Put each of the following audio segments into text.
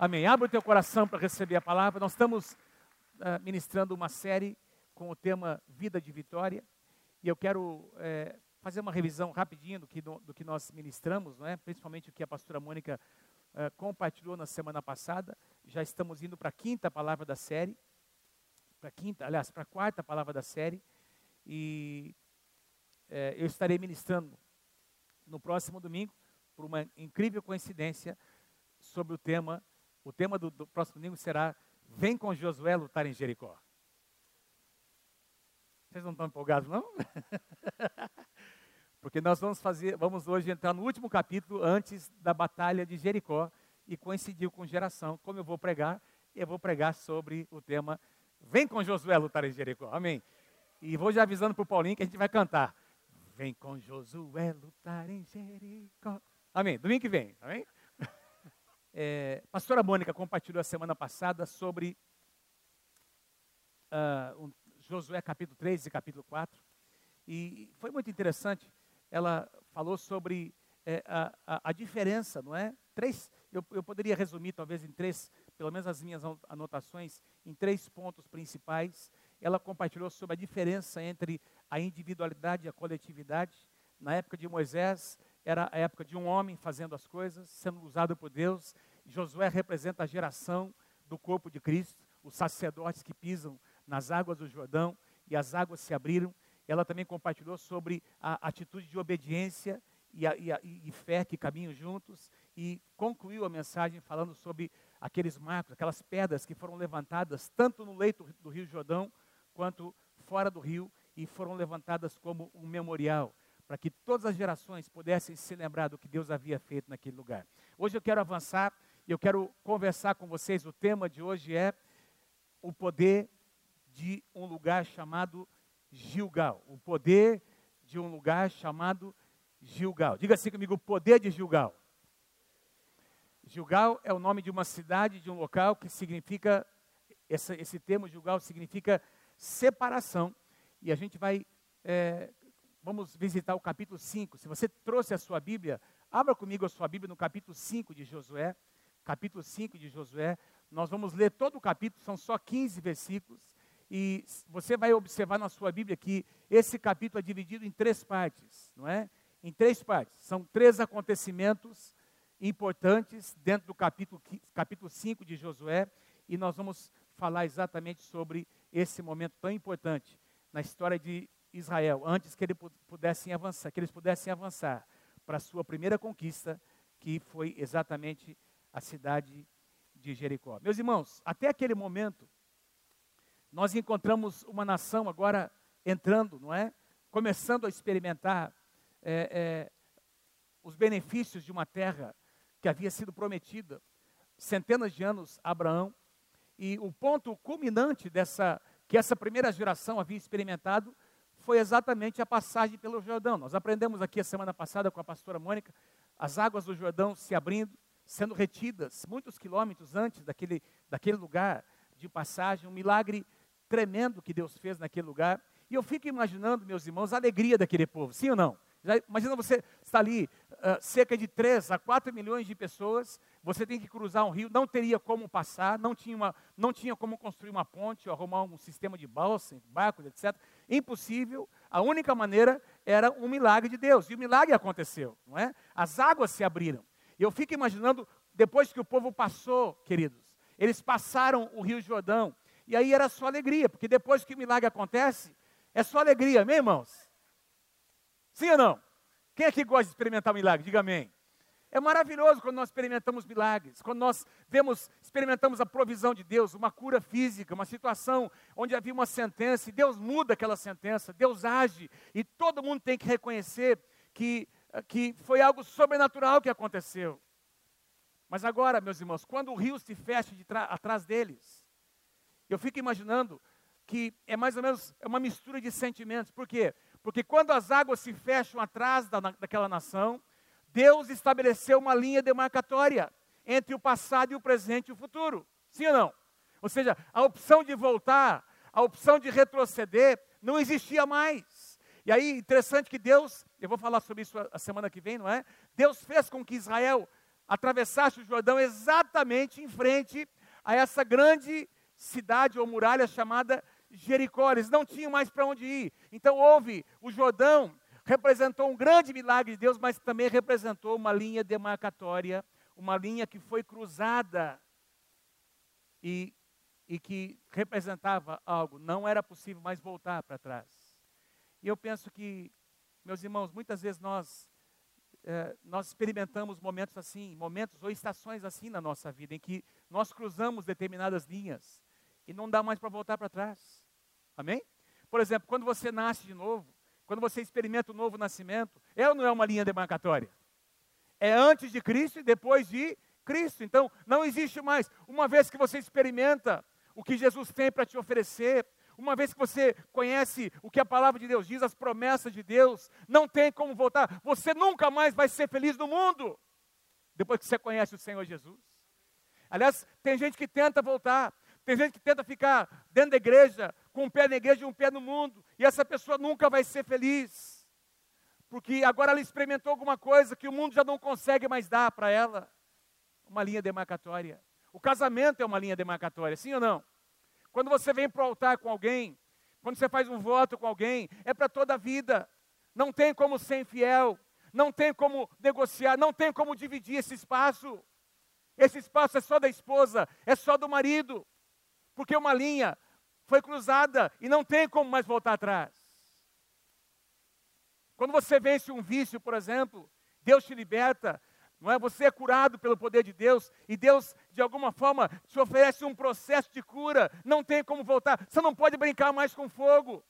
Amém. Abra o teu coração para receber a palavra. Nós estamos uh, ministrando uma série com o tema Vida de Vitória. E eu quero é, fazer uma revisão rapidinho do que, do, do, que nós ministramos, não é? principalmente o que a pastora Mônica uh, compartilhou na semana passada. Já estamos indo para a quinta palavra da série. Para quinta, aliás, para a quarta palavra da série. E é, eu estarei ministrando no próximo domingo, por uma incrível coincidência, sobre o tema o tema do, do próximo domingo será Vem com Josué lutar em Jericó. Vocês não estão empolgados, não? Porque nós vamos fazer, vamos hoje entrar no último capítulo antes da batalha de Jericó e coincidiu com geração. Como eu vou pregar, eu vou pregar sobre o tema Vem com Josué lutar em Jericó. Amém. E vou já avisando para o Paulinho que a gente vai cantar. Vem com Josué lutar em Jericó. Amém. Domingo que vem, amém? É, pastora Mônica compartilhou a semana passada sobre uh, um, Josué capítulo 3 e capítulo 4. E foi muito interessante. Ela falou sobre é, a, a, a, diferença, não é? Três, eu, eu poderia resumir talvez em três, pelo menos as minhas anotações, em três pontos principais. Ela compartilhou sobre a diferença entre a individualidade e a coletividade. Na época de Moisés, era a época de um homem fazendo as coisas, sendo usado por Deus. Josué representa a geração do corpo de Cristo, os sacerdotes que pisam nas águas do Jordão e as águas se abriram. Ela também compartilhou sobre a atitude de obediência e, a, e, a, e fé que caminham juntos e concluiu a mensagem falando sobre aqueles marcos, aquelas pedras que foram levantadas tanto no leito do Rio Jordão quanto fora do rio e foram levantadas como um memorial para que todas as gerações pudessem se lembrar do que Deus havia feito naquele lugar. Hoje eu quero avançar e eu quero conversar com vocês. O tema de hoje é o poder de um lugar chamado Gilgal. O poder de um lugar chamado Gilgal. Diga assim comigo: o poder de Gilgal. Gilgal é o nome de uma cidade, de um local que significa, esse, esse termo Gilgal significa separação. E a gente vai é, vamos visitar o capítulo 5. Se você trouxe a sua Bíblia, abra comigo a sua Bíblia no capítulo 5 de Josué. Capítulo 5 de Josué. Nós vamos ler todo o capítulo, são só 15 versículos. E você vai observar na sua Bíblia que esse capítulo é dividido em três partes, não é? Em três partes. São três acontecimentos importantes dentro do capítulo, capítulo 5 de Josué. E nós vamos falar exatamente sobre esse momento tão importante na história de Israel, antes que, ele pudessem avançar, que eles pudessem avançar para a sua primeira conquista, que foi exatamente a cidade de Jericó. Meus irmãos, até aquele momento, nós encontramos uma nação agora entrando, não é? Começando a experimentar é, é, os benefícios de uma terra que havia sido prometida centenas de anos a Abraão. E o ponto culminante dessa que essa primeira geração havia experimentado foi exatamente a passagem pelo Jordão. Nós aprendemos aqui a semana passada com a pastora Mônica, as águas do Jordão se abrindo, sendo retidas muitos quilômetros antes daquele, daquele lugar de passagem, um milagre tremendo que Deus fez naquele lugar. E eu fico imaginando, meus irmãos, a alegria daquele povo, sim ou não? Já, imagina você está ali, uh, cerca de 3 a 4 milhões de pessoas, você tem que cruzar um rio, não teria como passar, não tinha, uma, não tinha como construir uma ponte, ou arrumar um sistema de balsa, barcos, etc. Impossível, a única maneira era um milagre de Deus, e o milagre aconteceu, não é? As águas se abriram. Eu fico imaginando, depois que o povo passou, queridos, eles passaram o rio Jordão, e aí era só alegria, porque depois que o milagre acontece, é só alegria, amém, irmãos? Sim ou não? Quem aqui gosta de experimentar um milagre? Diga amém. É maravilhoso quando nós experimentamos milagres, quando nós vemos, experimentamos a provisão de Deus, uma cura física, uma situação onde havia uma sentença e Deus muda aquela sentença, Deus age e todo mundo tem que reconhecer que, que foi algo sobrenatural que aconteceu. Mas agora, meus irmãos, quando o rio se fecha de atrás deles, eu fico imaginando que é mais ou menos é uma mistura de sentimentos. Por quê? Porque quando as águas se fecham atrás da, daquela nação, Deus estabeleceu uma linha demarcatória entre o passado e o presente e o futuro. Sim ou não? Ou seja, a opção de voltar, a opção de retroceder, não existia mais. E aí, interessante que Deus, eu vou falar sobre isso a semana que vem, não é? Deus fez com que Israel atravessasse o Jordão exatamente em frente a essa grande cidade ou muralha chamada Jericó. Eles não tinham mais para onde ir. Então houve o Jordão representou um grande milagre de Deus, mas também representou uma linha demarcatória, uma linha que foi cruzada e, e que representava algo. Não era possível mais voltar para trás. E eu penso que, meus irmãos, muitas vezes nós é, nós experimentamos momentos assim, momentos ou estações assim na nossa vida, em que nós cruzamos determinadas linhas e não dá mais para voltar para trás. Amém? Por exemplo, quando você nasce de novo, quando você experimenta o novo nascimento, é ou não é uma linha demarcatória? É antes de Cristo e depois de Cristo. Então, não existe mais. Uma vez que você experimenta o que Jesus tem para te oferecer, uma vez que você conhece o que a palavra de Deus diz, as promessas de Deus, não tem como voltar. Você nunca mais vai ser feliz no mundo depois que você conhece o Senhor Jesus. Aliás, tem gente que tenta voltar, tem gente que tenta ficar dentro da igreja, com um pé na igreja e um pé no mundo, e essa pessoa nunca vai ser feliz, porque agora ela experimentou alguma coisa que o mundo já não consegue mais dar para ela uma linha demarcatória. O casamento é uma linha demarcatória, sim ou não? Quando você vem para o altar com alguém, quando você faz um voto com alguém, é para toda a vida. Não tem como ser infiel, não tem como negociar, não tem como dividir esse espaço. Esse espaço é só da esposa, é só do marido, porque uma linha foi cruzada e não tem como mais voltar atrás. Quando você vence um vício, por exemplo, Deus te liberta, não é? Você é curado pelo poder de Deus e Deus, de alguma forma, te oferece um processo de cura. Não tem como voltar. Você não pode brincar mais com fogo.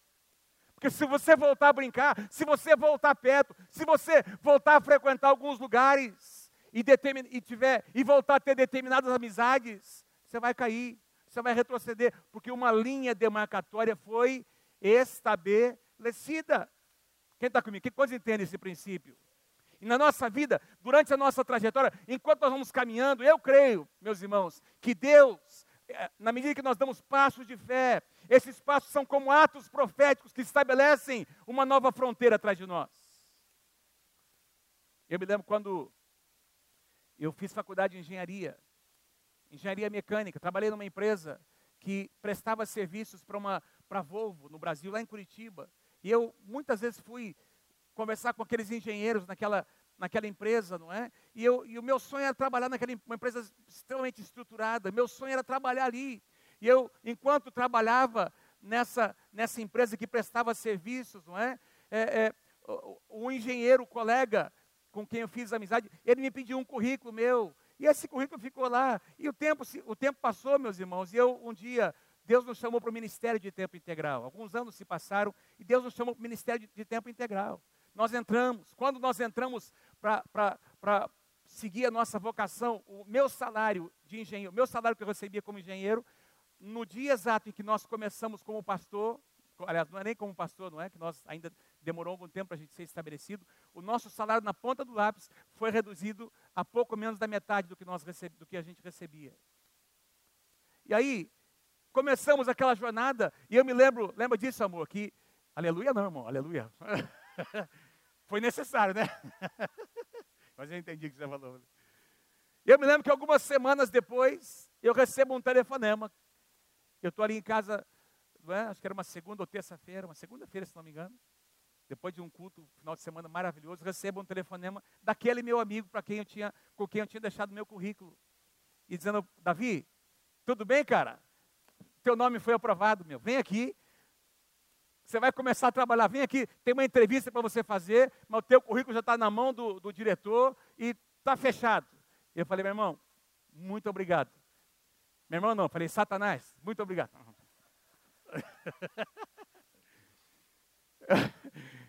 Porque se você voltar a brincar, se você voltar perto, se você voltar a frequentar alguns lugares e, e, tiver, e voltar a ter determinadas amizades, você vai cair, você vai retroceder, porque uma linha demarcatória foi estabelecida. Quem está comigo? Que coisa entende esse princípio? E na nossa vida, durante a nossa trajetória, enquanto nós vamos caminhando, eu creio, meus irmãos, que Deus, eh, na medida que nós damos passos de fé, esses passos são como atos proféticos que estabelecem uma nova fronteira atrás de nós. Eu me lembro quando eu fiz faculdade de engenharia, engenharia mecânica, trabalhei numa empresa que prestava serviços para uma para Volvo no Brasil, lá em Curitiba. E eu muitas vezes fui conversar com aqueles engenheiros naquela, naquela empresa, não é? E, eu, e o meu sonho era trabalhar naquela uma empresa extremamente estruturada, meu sonho era trabalhar ali. E eu, enquanto trabalhava nessa, nessa empresa que prestava serviços, não é? é, é o, o engenheiro, o colega com quem eu fiz amizade, ele me pediu um currículo meu, e esse currículo ficou lá. E o tempo, o tempo passou, meus irmãos, e eu um dia Deus nos chamou para o ministério de tempo integral. Alguns anos se passaram e Deus nos chamou para o ministério de, de tempo integral nós entramos, quando nós entramos para seguir a nossa vocação, o meu salário de engenheiro, o meu salário que eu recebia como engenheiro, no dia exato em que nós começamos como pastor, aliás, não é nem como pastor, não é? Que nós ainda demorou algum tempo para a gente ser estabelecido. O nosso salário na ponta do lápis foi reduzido a pouco menos da metade do que, nós receb, do que a gente recebia. E aí, começamos aquela jornada, e eu me lembro, lembra disso, amor? Que, aleluia não, irmão, aleluia. Foi necessário, né? Mas eu entendi o que você falou. Eu me lembro que algumas semanas depois, eu recebo um telefonema. Eu estou ali em casa, é? acho que era uma segunda ou terça-feira, uma segunda-feira, se não me engano. Depois de um culto, final de semana maravilhoso, recebo um telefonema daquele meu amigo para quem eu tinha, com quem eu tinha deixado meu currículo. E dizendo, Davi, tudo bem, cara? Teu nome foi aprovado, meu. Vem aqui, você vai começar a trabalhar, vem aqui, tem uma entrevista para você fazer, mas o teu currículo já está na mão do, do diretor e está fechado. Eu falei, meu irmão, muito obrigado. Meu irmão não, falei, Satanás, muito obrigado.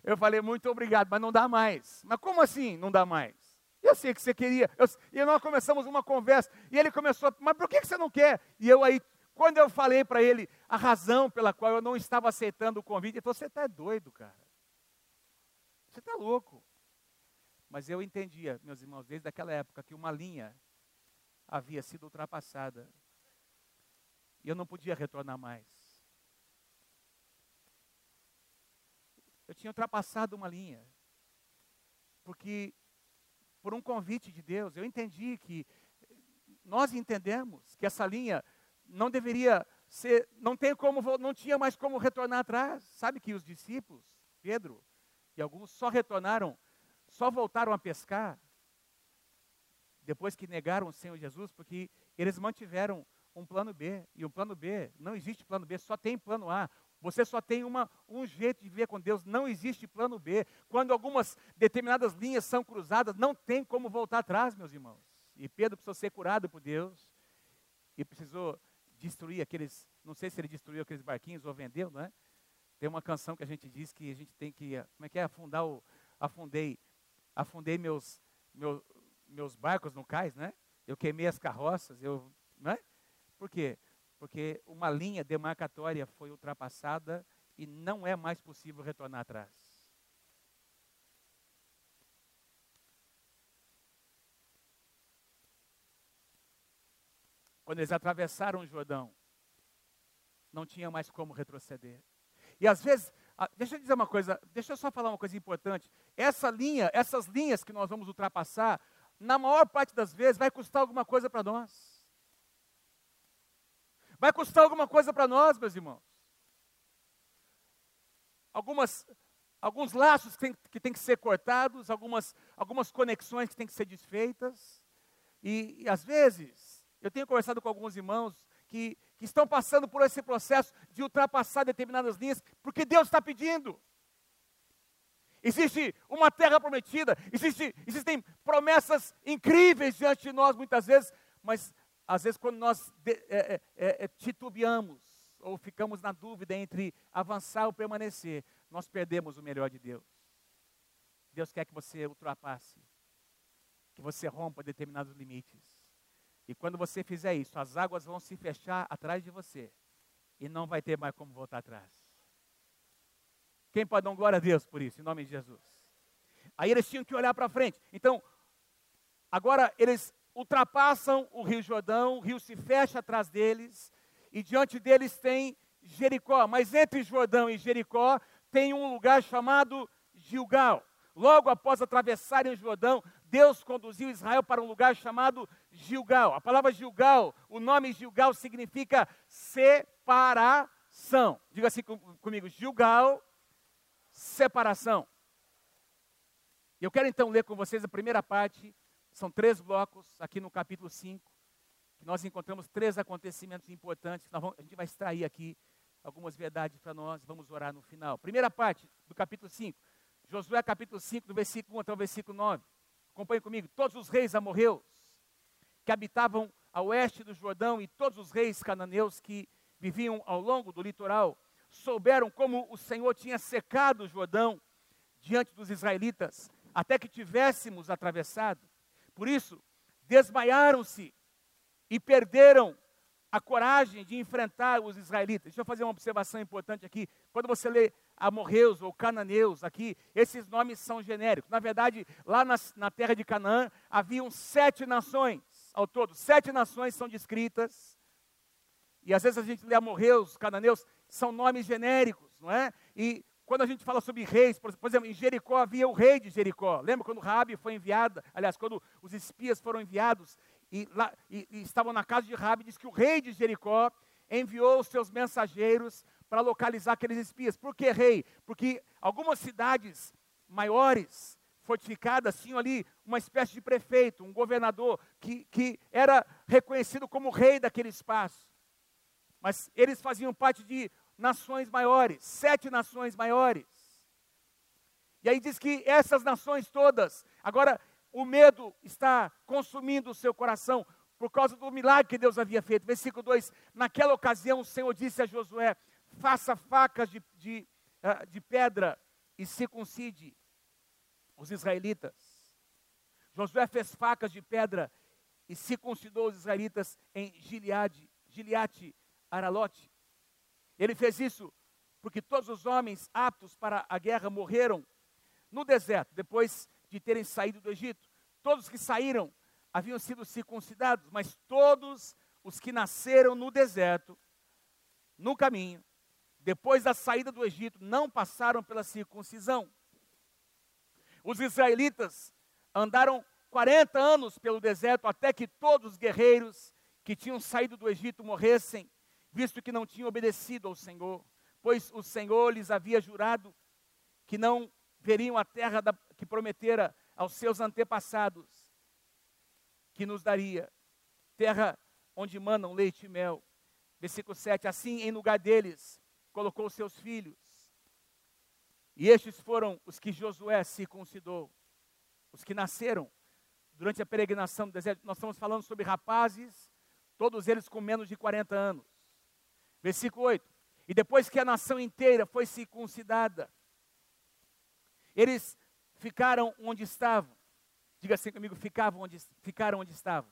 Eu falei, muito obrigado, mas não dá mais. Mas como assim não dá mais? Eu sei que você queria. Eu, e nós começamos uma conversa. E ele começou, mas por que, que você não quer? E eu aí quando eu falei para ele a razão pela qual eu não estava aceitando o convite, ele falou: Você está doido, cara. Você está louco. Mas eu entendia, meus irmãos, desde aquela época, que uma linha havia sido ultrapassada. E eu não podia retornar mais. Eu tinha ultrapassado uma linha. Porque por um convite de Deus. Eu entendi que nós entendemos que essa linha não deveria ser, não tem como, não tinha mais como retornar atrás. Sabe que os discípulos, Pedro e alguns só retornaram, só voltaram a pescar depois que negaram o Senhor Jesus, porque eles mantiveram um plano B. E o plano B, não existe plano B, só tem plano A. Você só tem uma, um jeito de viver com Deus, não existe plano B. Quando algumas determinadas linhas são cruzadas, não tem como voltar atrás, meus irmãos. E Pedro precisou ser curado por Deus e precisou destruir aqueles, não sei se ele destruiu aqueles barquinhos ou vendeu, não é? Tem uma canção que a gente diz que a gente tem que, como é que é, afundar o, afundei, afundei meus, meus, meus barcos no cais, né? Eu queimei as carroças, eu, não é? Por quê? Porque uma linha demarcatória foi ultrapassada e não é mais possível retornar atrás. Quando eles atravessaram o Jordão, não tinha mais como retroceder. E às vezes, deixa eu dizer uma coisa, deixa eu só falar uma coisa importante. Essa linha, essas linhas que nós vamos ultrapassar, na maior parte das vezes vai custar alguma coisa para nós. Vai custar alguma coisa para nós, meus irmãos. Algumas, alguns laços que têm que, tem que ser cortados, algumas, algumas conexões que têm que ser desfeitas. E, e às vezes, eu tenho conversado com alguns irmãos que, que estão passando por esse processo de ultrapassar determinadas linhas, porque Deus está pedindo. Existe uma terra prometida, existe, existem promessas incríveis diante de nós muitas vezes, mas às vezes, quando nós de, é, é, é, é, titubeamos ou ficamos na dúvida entre avançar ou permanecer, nós perdemos o melhor de Deus. Deus quer que você ultrapasse, que você rompa determinados limites. E quando você fizer isso, as águas vão se fechar atrás de você e não vai ter mais como voltar atrás. Quem pode dar glória a Deus por isso, em nome de Jesus? Aí eles tinham que olhar para frente. Então, agora eles ultrapassam o Rio Jordão, o rio se fecha atrás deles, e diante deles tem Jericó. Mas entre Jordão e Jericó tem um lugar chamado Gilgal. Logo após atravessarem o Jordão, Deus conduziu Israel para um lugar chamado Gilgal. A palavra Gilgal, o nome Gilgal significa separação. Diga assim comigo: Gilgal, separação. Eu quero então ler com vocês a primeira parte são três blocos aqui no capítulo 5, que nós encontramos três acontecimentos importantes, vamos, a gente vai extrair aqui algumas verdades para nós, vamos orar no final. Primeira parte do capítulo 5, Josué capítulo 5, do versículo 1 até o versículo 9. Acompanhe comigo. Todos os reis amorreus que habitavam a oeste do Jordão e todos os reis cananeus que viviam ao longo do litoral souberam como o Senhor tinha secado o Jordão diante dos israelitas até que tivéssemos atravessado. Por isso, desmaiaram-se e perderam a coragem de enfrentar os israelitas. Deixa eu fazer uma observação importante aqui. Quando você lê amorreus ou cananeus aqui, esses nomes são genéricos. Na verdade, lá na, na terra de Canaã, haviam sete nações ao todo. Sete nações são descritas. E às vezes a gente lê amorreus, cananeus, são nomes genéricos, não é? E quando a gente fala sobre reis, por exemplo, em Jericó havia o rei de Jericó. Lembra quando Rabi foi enviada? Aliás, quando os espias foram enviados e, lá, e, e estavam na casa de Rabi, diz que o rei de Jericó enviou os seus mensageiros para localizar aqueles espias. Por que rei? Porque algumas cidades maiores, fortificadas, tinham ali uma espécie de prefeito, um governador, que, que era reconhecido como rei daquele espaço. Mas eles faziam parte de nações maiores, sete nações maiores. E aí diz que essas nações todas, agora o medo está consumindo o seu coração por causa do milagre que Deus havia feito. Versículo 2: Naquela ocasião o Senhor disse a Josué: Faça facas de, de, ah, de pedra e circuncide os israelitas. Josué fez facas de pedra e circuncidou os israelitas em Gileade, Gileate, Aralote. Ele fez isso porque todos os homens aptos para a guerra morreram no deserto, depois de terem saído do Egito. Todos que saíram haviam sido circuncidados, mas todos os que nasceram no deserto, no caminho, depois da saída do Egito, não passaram pela circuncisão. Os israelitas andaram 40 anos pelo deserto até que todos os guerreiros que tinham saído do Egito morressem, visto que não tinham obedecido ao Senhor, pois o Senhor lhes havia jurado que não veriam a terra da, que prometera aos seus antepassados, que nos daria, terra onde manam leite e mel. Versículo 7: Assim, em lugar deles, colocou seus filhos. E estes foram os que Josué circuncidou, os que nasceram durante a peregrinação do deserto. Nós estamos falando sobre rapazes, todos eles com menos de 40 anos. Versículo 8: E depois que a nação inteira foi circuncidada, eles ficaram onde estavam. Diga assim comigo: ficavam onde, ficaram onde estavam.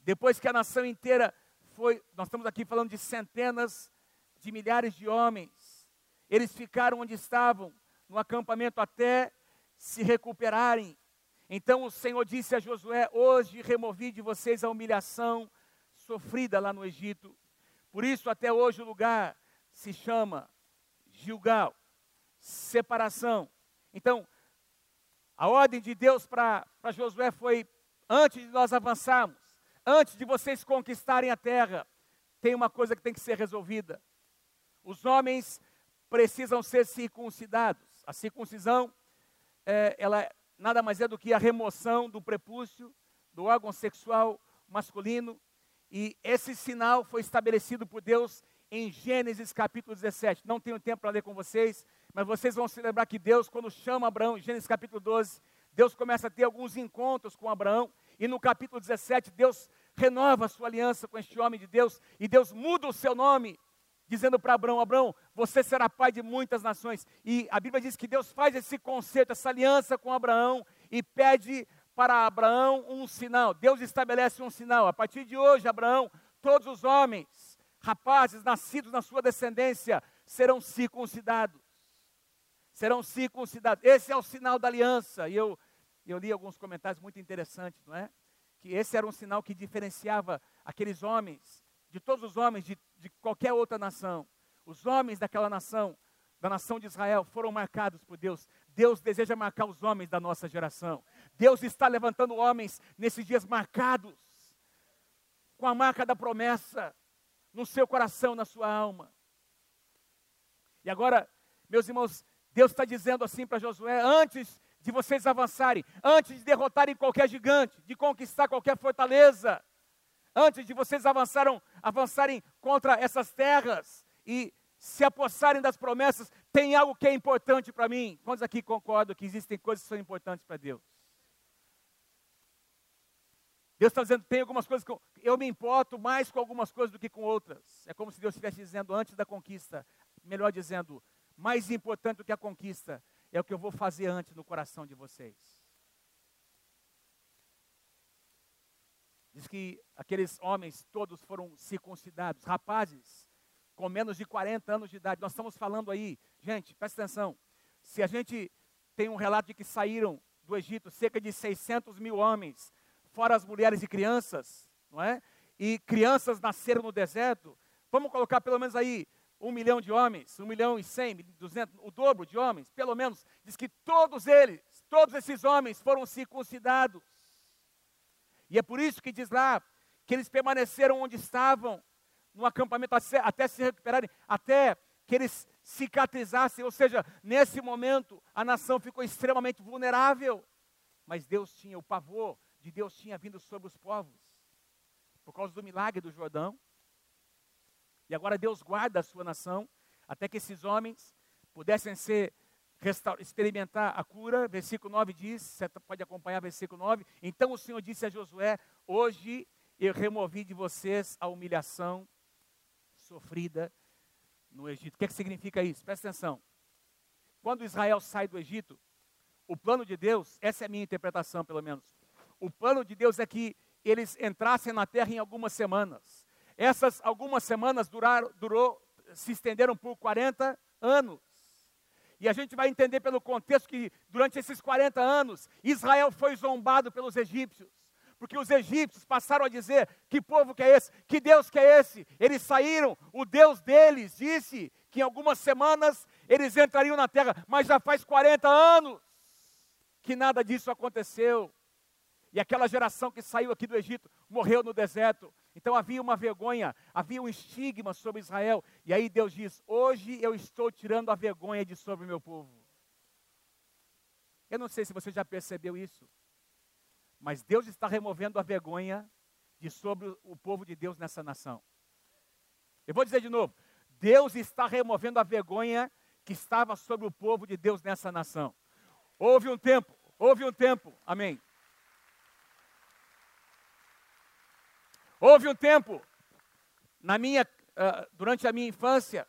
Depois que a nação inteira foi, nós estamos aqui falando de centenas de milhares de homens, eles ficaram onde estavam, no acampamento, até se recuperarem. Então o Senhor disse a Josué: Hoje removi de vocês a humilhação sofrida lá no Egito. Por isso, até hoje, o lugar se chama Gilgal separação. Então, a ordem de Deus para Josué foi: antes de nós avançarmos, antes de vocês conquistarem a terra, tem uma coisa que tem que ser resolvida. Os homens precisam ser circuncidados. A circuncisão, é, ela nada mais é do que a remoção do prepúcio, do órgão sexual masculino. E esse sinal foi estabelecido por Deus em Gênesis capítulo 17. Não tenho tempo para ler com vocês, mas vocês vão se lembrar que Deus, quando chama Abraão, em Gênesis capítulo 12, Deus começa a ter alguns encontros com Abraão, e no capítulo 17, Deus renova a sua aliança com este homem de Deus, e Deus muda o seu nome, dizendo para Abraão: Abraão, você será pai de muitas nações. E a Bíblia diz que Deus faz esse conceito, essa aliança com Abraão, e pede para Abraão um sinal. Deus estabelece um sinal. A partir de hoje, Abraão, todos os homens, rapazes nascidos na sua descendência, serão circuncidados serão circuncidados. Esse é o sinal da aliança. E eu, eu li alguns comentários muito interessantes, não é? Que esse era um sinal que diferenciava aqueles homens, de todos os homens de, de qualquer outra nação. Os homens daquela nação, da nação de Israel, foram marcados por Deus. Deus deseja marcar os homens da nossa geração. Deus está levantando homens nesses dias marcados com a marca da promessa no seu coração, na sua alma. E agora, meus irmãos, Deus está dizendo assim para Josué: antes de vocês avançarem, antes de derrotarem qualquer gigante, de conquistar qualquer fortaleza, antes de vocês avançaram, avançarem contra essas terras e se apossarem das promessas, tem algo que é importante para mim. Quantos aqui concordam que existem coisas que são importantes para Deus? Deus está dizendo, tem algumas coisas que eu, eu, me importo mais com algumas coisas do que com outras. É como se Deus estivesse dizendo antes da conquista, melhor dizendo, mais importante do que a conquista é o que eu vou fazer antes no coração de vocês. Diz que aqueles homens todos foram circuncidados, rapazes com menos de 40 anos de idade. Nós estamos falando aí, gente, presta atenção. Se a gente tem um relato de que saíram do Egito cerca de 600 mil homens, fora as mulheres e crianças, não é? E crianças nasceram no deserto. Vamos colocar pelo menos aí um milhão de homens, um milhão e cem, duzentos, o dobro de homens, pelo menos, diz que todos eles, todos esses homens foram circuncidados. E é por isso que diz lá que eles permaneceram onde estavam, no acampamento, até se recuperarem, até que eles cicatrizassem, ou seja, nesse momento a nação ficou extremamente vulnerável. Mas Deus tinha, o pavor de Deus tinha vindo sobre os povos, por causa do milagre do Jordão, e agora Deus guarda a sua nação até que esses homens pudessem ser experimentar a cura. Versículo 9 diz, você pode acompanhar versículo 9. Então o Senhor disse a Josué: Hoje eu removi de vocês a humilhação sofrida no Egito. O que, é que significa isso? Presta atenção. Quando Israel sai do Egito, o plano de Deus, essa é a minha interpretação pelo menos, o plano de Deus é que eles entrassem na terra em algumas semanas. Essas algumas semanas duraram, durou, se estenderam por 40 anos. E a gente vai entender pelo contexto que durante esses 40 anos, Israel foi zombado pelos egípcios. Porque os egípcios passaram a dizer: que povo que é esse? Que Deus que é esse? Eles saíram, o Deus deles disse que em algumas semanas eles entrariam na terra, mas já faz 40 anos que nada disso aconteceu. E aquela geração que saiu aqui do Egito morreu no deserto. Então havia uma vergonha, havia um estigma sobre Israel. E aí Deus diz: Hoje eu estou tirando a vergonha de sobre o meu povo. Eu não sei se você já percebeu isso, mas Deus está removendo a vergonha de sobre o povo de Deus nessa nação. Eu vou dizer de novo: Deus está removendo a vergonha que estava sobre o povo de Deus nessa nação. Houve um tempo, houve um tempo, amém. Houve um tempo, na minha, uh, durante a minha infância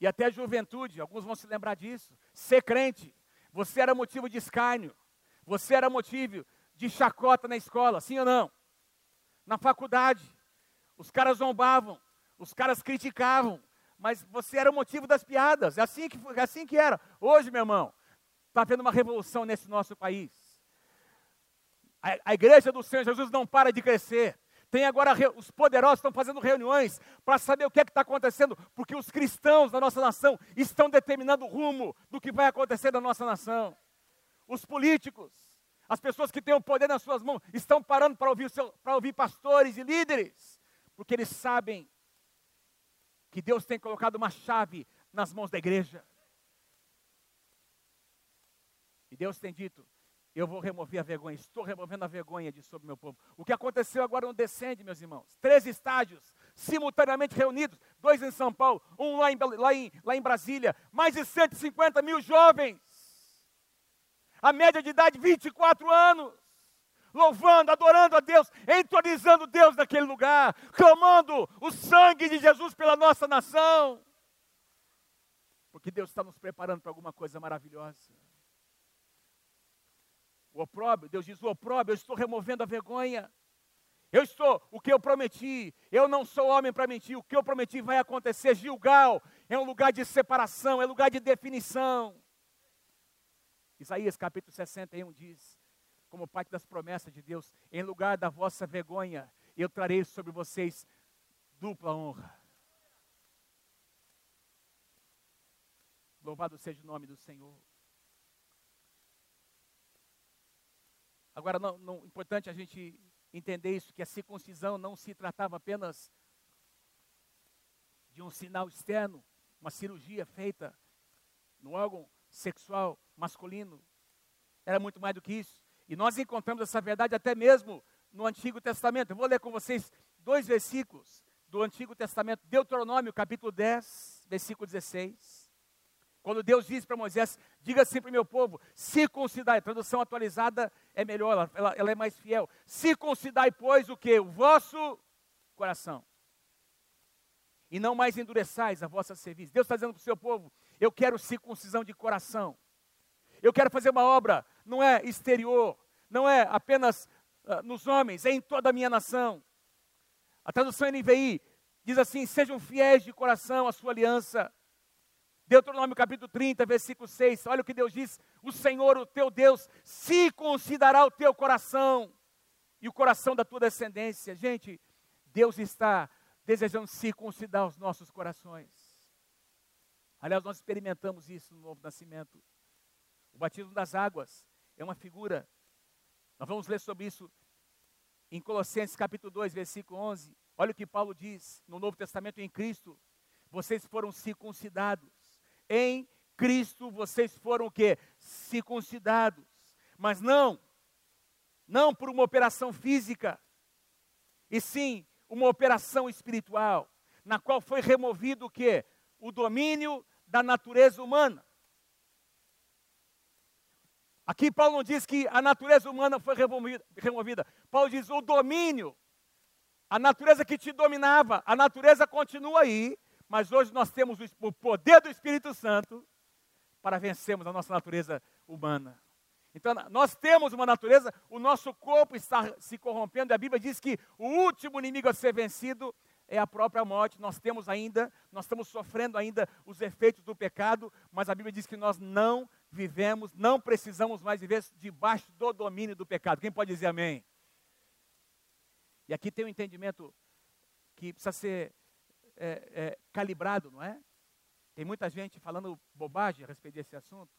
e até a juventude, alguns vão se lembrar disso, ser crente, você era motivo de escárnio, você era motivo de chacota na escola, sim ou não? Na faculdade, os caras zombavam, os caras criticavam, mas você era o motivo das piadas, é assim que, é assim que era. Hoje, meu irmão, está havendo uma revolução nesse nosso país. A, a igreja do Senhor Jesus não para de crescer. Tem agora, os poderosos estão fazendo reuniões para saber o que é está acontecendo, porque os cristãos da nossa nação estão determinando o rumo do que vai acontecer na nossa nação. Os políticos, as pessoas que têm o poder nas suas mãos, estão parando para ouvir, para ouvir pastores e líderes, porque eles sabem que Deus tem colocado uma chave nas mãos da igreja. E Deus tem dito: eu vou remover a vergonha, estou removendo a vergonha de sobre meu povo. O que aconteceu agora não descende, meus irmãos. Três estádios simultaneamente reunidos, dois em São Paulo, um lá em, lá em, lá em Brasília, mais de 150 mil jovens. A média de idade, 24 anos. Louvando, adorando a Deus, entronizando Deus naquele lugar, clamando o sangue de Jesus pela nossa nação. Porque Deus está nos preparando para alguma coisa maravilhosa. O opróbrio, Deus diz: o opróbrio, eu estou removendo a vergonha. Eu estou, o que eu prometi, eu não sou homem para mentir, o que eu prometi vai acontecer. Gilgal é um lugar de separação, é lugar de definição. Isaías capítulo 61 diz, como parte das promessas de Deus: em lugar da vossa vergonha, eu trarei sobre vocês dupla honra. Louvado seja o nome do Senhor. Agora, não, não, importante a gente entender isso, que a circuncisão não se tratava apenas de um sinal externo, uma cirurgia feita no órgão sexual masculino. Era muito mais do que isso. E nós encontramos essa verdade até mesmo no Antigo Testamento. Eu vou ler com vocês dois versículos do Antigo Testamento, Deuteronômio capítulo 10, versículo 16. Quando Deus diz para Moisés, diga assim para o meu povo, circuncidai, a tradução atualizada é melhor, ela, ela, ela é mais fiel. Circuncidai, pois, o que? O vosso coração. E não mais endureçais a vossa serviço. Deus está dizendo para o seu povo, eu quero circuncisão de coração. Eu quero fazer uma obra, não é exterior, não é apenas uh, nos homens, é em toda a minha nação. A tradução NVI diz assim: sejam fiéis de coração à sua aliança Deuteronômio capítulo 30, versículo 6, olha o que Deus diz: O Senhor, o teu Deus, se considerará o teu coração e o coração da tua descendência. Gente, Deus está desejando circuncidar os nossos corações. Aliás, nós experimentamos isso no novo nascimento. O batismo das águas é uma figura. Nós vamos ler sobre isso em Colossenses capítulo 2, versículo 11. Olha o que Paulo diz no Novo Testamento em Cristo. Vocês foram circuncidados em Cristo vocês foram o quê? Circuncidados. Mas não, não por uma operação física, e sim uma operação espiritual, na qual foi removido o quê? O domínio da natureza humana. Aqui Paulo não diz que a natureza humana foi removida. Paulo diz o domínio, a natureza que te dominava, a natureza continua aí, mas hoje nós temos o poder do Espírito Santo para vencermos a nossa natureza humana. Então, nós temos uma natureza, o nosso corpo está se corrompendo, e a Bíblia diz que o último inimigo a ser vencido é a própria morte. Nós temos ainda, nós estamos sofrendo ainda os efeitos do pecado, mas a Bíblia diz que nós não vivemos, não precisamos mais viver debaixo do domínio do pecado. Quem pode dizer amém? E aqui tem um entendimento que precisa ser é, é, calibrado, não é? Tem muita gente falando bobagem a respeito desse assunto.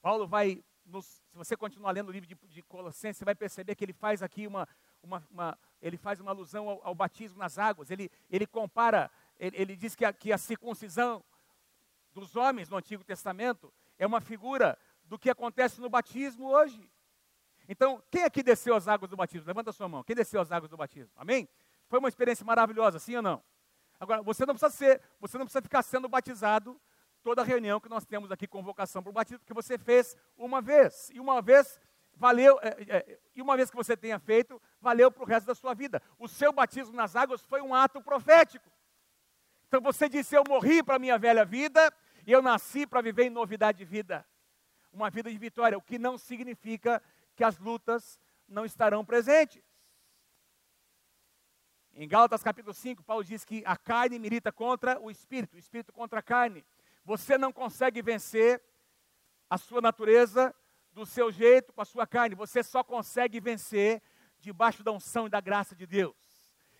Paulo vai nos, se você continuar lendo o livro de, de Colossenses, você vai perceber que ele faz aqui uma, uma, uma ele faz uma alusão ao, ao, batismo nas águas. Ele, ele compara, ele, ele diz que a, que a circuncisão dos homens no Antigo Testamento é uma figura do que acontece no batismo hoje. Então, quem aqui desceu as águas do batismo? Levanta a sua mão. Quem desceu as águas do batismo? Amém? Foi uma experiência maravilhosa, sim ou não? Agora, você não precisa ser, você não precisa ficar sendo batizado toda reunião que nós temos aqui, convocação para o batismo, porque você fez uma vez. E uma vez valeu, é, é, e uma vez que você tenha feito, valeu para o resto da sua vida. O seu batismo nas águas foi um ato profético. Então você disse: Eu morri para a minha velha vida e eu nasci para viver em novidade de vida. Uma vida de vitória, o que não significa que as lutas não estarão presentes. Em Gálatas capítulo 5, Paulo diz que a carne milita contra o espírito, o espírito contra a carne. Você não consegue vencer a sua natureza do seu jeito, com a sua carne. Você só consegue vencer debaixo da unção e da graça de Deus.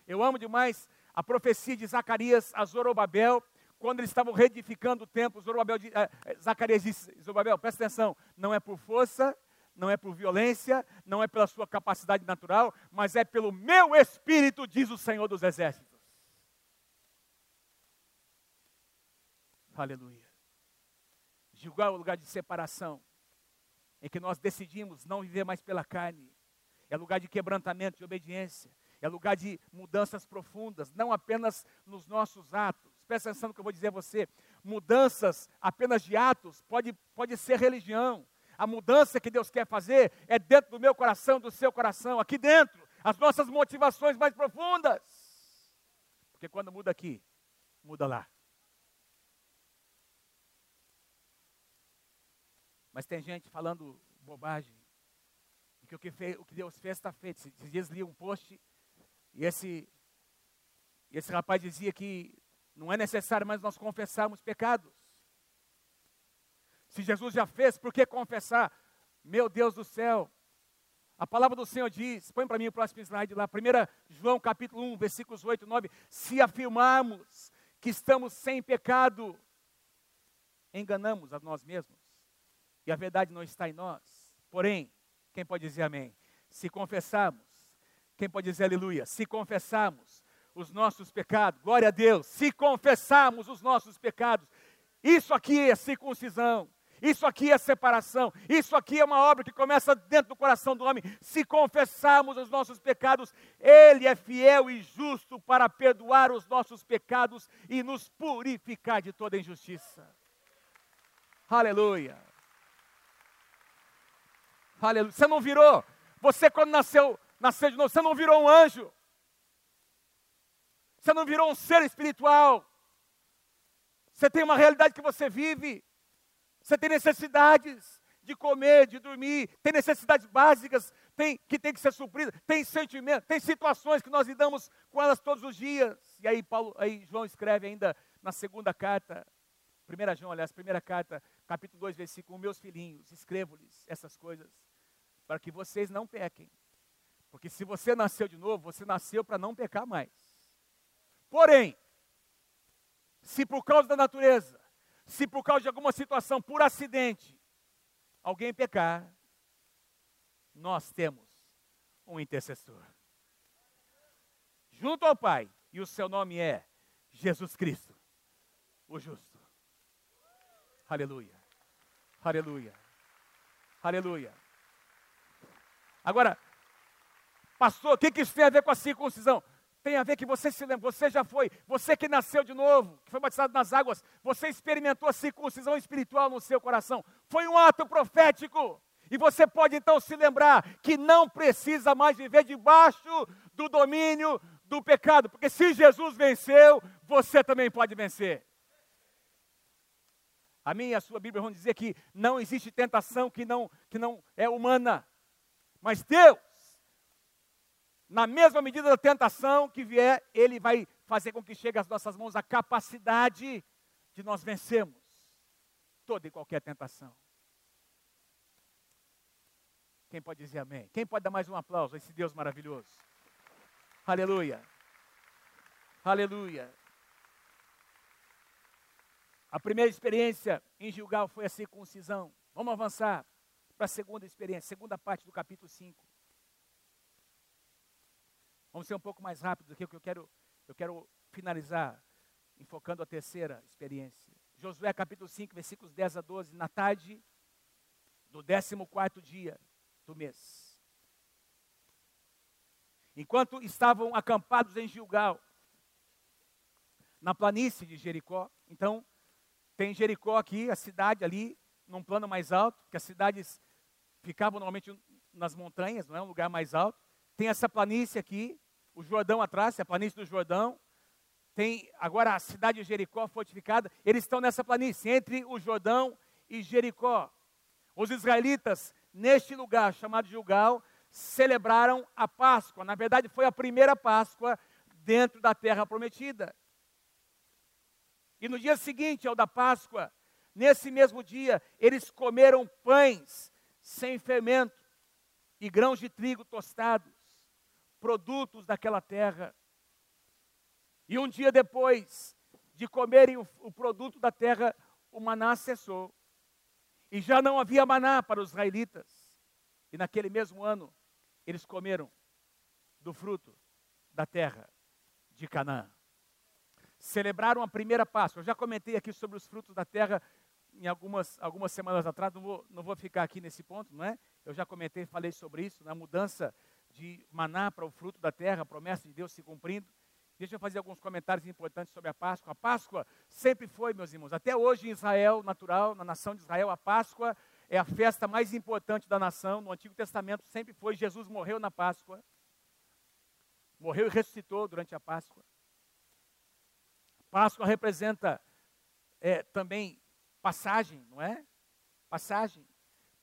Eu amo demais a profecia de Zacarias a Zorobabel, quando eles estavam reedificando o templo, Zorobabel, eh, Zacarias disse, Zorobabel, presta atenção, não é por força, não é por violência, não é pela sua capacidade natural, mas é pelo meu espírito, diz o Senhor dos Exércitos. Aleluia. Julgar é o lugar de separação, em que nós decidimos não viver mais pela carne, é lugar de quebrantamento, de obediência, é lugar de mudanças profundas, não apenas nos nossos atos. Presta atenção no que eu vou dizer a você. Mudanças apenas de atos pode, pode ser religião. A mudança que Deus quer fazer é dentro do meu coração, do seu coração, aqui dentro. As nossas motivações mais profundas. Porque quando muda aqui, muda lá. Mas tem gente falando bobagem. Que o que, fez, o que Deus fez está feito. Esses dias li um post e esse, esse rapaz dizia que não é necessário mais nós confessarmos pecados. Se Jesus já fez, por que confessar? Meu Deus do céu. A palavra do Senhor diz, põe para mim o próximo slide lá, 1 João capítulo 1, versículos 8 e 9. Se afirmarmos que estamos sem pecado, enganamos a nós mesmos e a verdade não está em nós. Porém, quem pode dizer amém? Se confessarmos, quem pode dizer aleluia? Se confessarmos os nossos pecados, glória a Deus, se confessarmos os nossos pecados, isso aqui é circuncisão, isso aqui é separação, isso aqui é uma obra que começa dentro do coração do homem. Se confessarmos os nossos pecados, Ele é fiel e justo para perdoar os nossos pecados e nos purificar de toda injustiça. Aleluia. Aleluia. Você não virou. Você, quando nasceu, nasceu de novo, você não virou um anjo. Você não virou um ser espiritual. Você tem uma realidade que você vive. Você tem necessidades de comer, de dormir, tem necessidades básicas tem, que tem que ser supridas, tem sentimentos, tem situações que nós lidamos com elas todos os dias. E aí, Paulo, aí João escreve ainda na segunda carta, primeira João, aliás, primeira carta, capítulo 2, versículo 1, meus filhinhos, escrevo-lhes essas coisas para que vocês não pequem. Porque se você nasceu de novo, você nasceu para não pecar mais. Porém, se por causa da natureza, se por causa de alguma situação, por acidente, alguém pecar, nós temos um intercessor. Junto ao Pai, e o seu nome é Jesus Cristo, o justo. Aleluia. Aleluia. Aleluia. Agora, pastor, o que, que isso tem a ver com a circuncisão? Tem a ver que você se lembra, você já foi, você que nasceu de novo, que foi batizado nas águas, você experimentou a circuncisão espiritual no seu coração. Foi um ato profético. E você pode então se lembrar que não precisa mais viver debaixo do domínio do pecado, porque se Jesus venceu, você também pode vencer. A minha e a sua Bíblia vão dizer que não existe tentação que não, que não é humana. Mas Deus, na mesma medida da tentação que vier, Ele vai fazer com que chegue às nossas mãos a capacidade de nós vencermos toda e qualquer tentação. Quem pode dizer amém? Quem pode dar mais um aplauso a esse Deus maravilhoso? Aleluia. Aleluia. A primeira experiência em Gilgal foi a circuncisão. Vamos avançar para a segunda experiência, segunda parte do capítulo 5. Vamos ser um pouco mais rápidos aqui, porque eu quero, eu quero finalizar enfocando a terceira experiência. Josué capítulo 5, versículos 10 a 12, na tarde do 14 dia do mês. Enquanto estavam acampados em Gilgal, na planície de Jericó, então tem Jericó aqui, a cidade ali, num plano mais alto, porque as cidades ficavam normalmente nas montanhas, não é um lugar mais alto. Tem essa planície aqui, o Jordão atrás, a planície do Jordão. Tem agora a cidade de Jericó fortificada. Eles estão nessa planície, entre o Jordão e Jericó. Os israelitas, neste lugar chamado Gilgal, celebraram a Páscoa. Na verdade, foi a primeira Páscoa dentro da terra prometida. E no dia seguinte ao da Páscoa, nesse mesmo dia, eles comeram pães sem fermento e grãos de trigo tostados, produtos daquela terra. E um dia depois de comerem o, o produto da terra, o maná cessou. E já não havia maná para os israelitas. E naquele mesmo ano, eles comeram do fruto da terra de Canaã celebraram a primeira Páscoa. Eu já comentei aqui sobre os frutos da terra em algumas, algumas semanas atrás, não vou, não vou ficar aqui nesse ponto, não é? Eu já comentei, falei sobre isso, na mudança de maná para o fruto da terra, a promessa de Deus se cumprindo. Deixa eu fazer alguns comentários importantes sobre a Páscoa. A Páscoa sempre foi, meus irmãos, até hoje em Israel, natural, na nação de Israel, a Páscoa é a festa mais importante da nação. No Antigo Testamento sempre foi. Jesus morreu na Páscoa. Morreu e ressuscitou durante a Páscoa. Páscoa representa é, também passagem, não é? Passagem.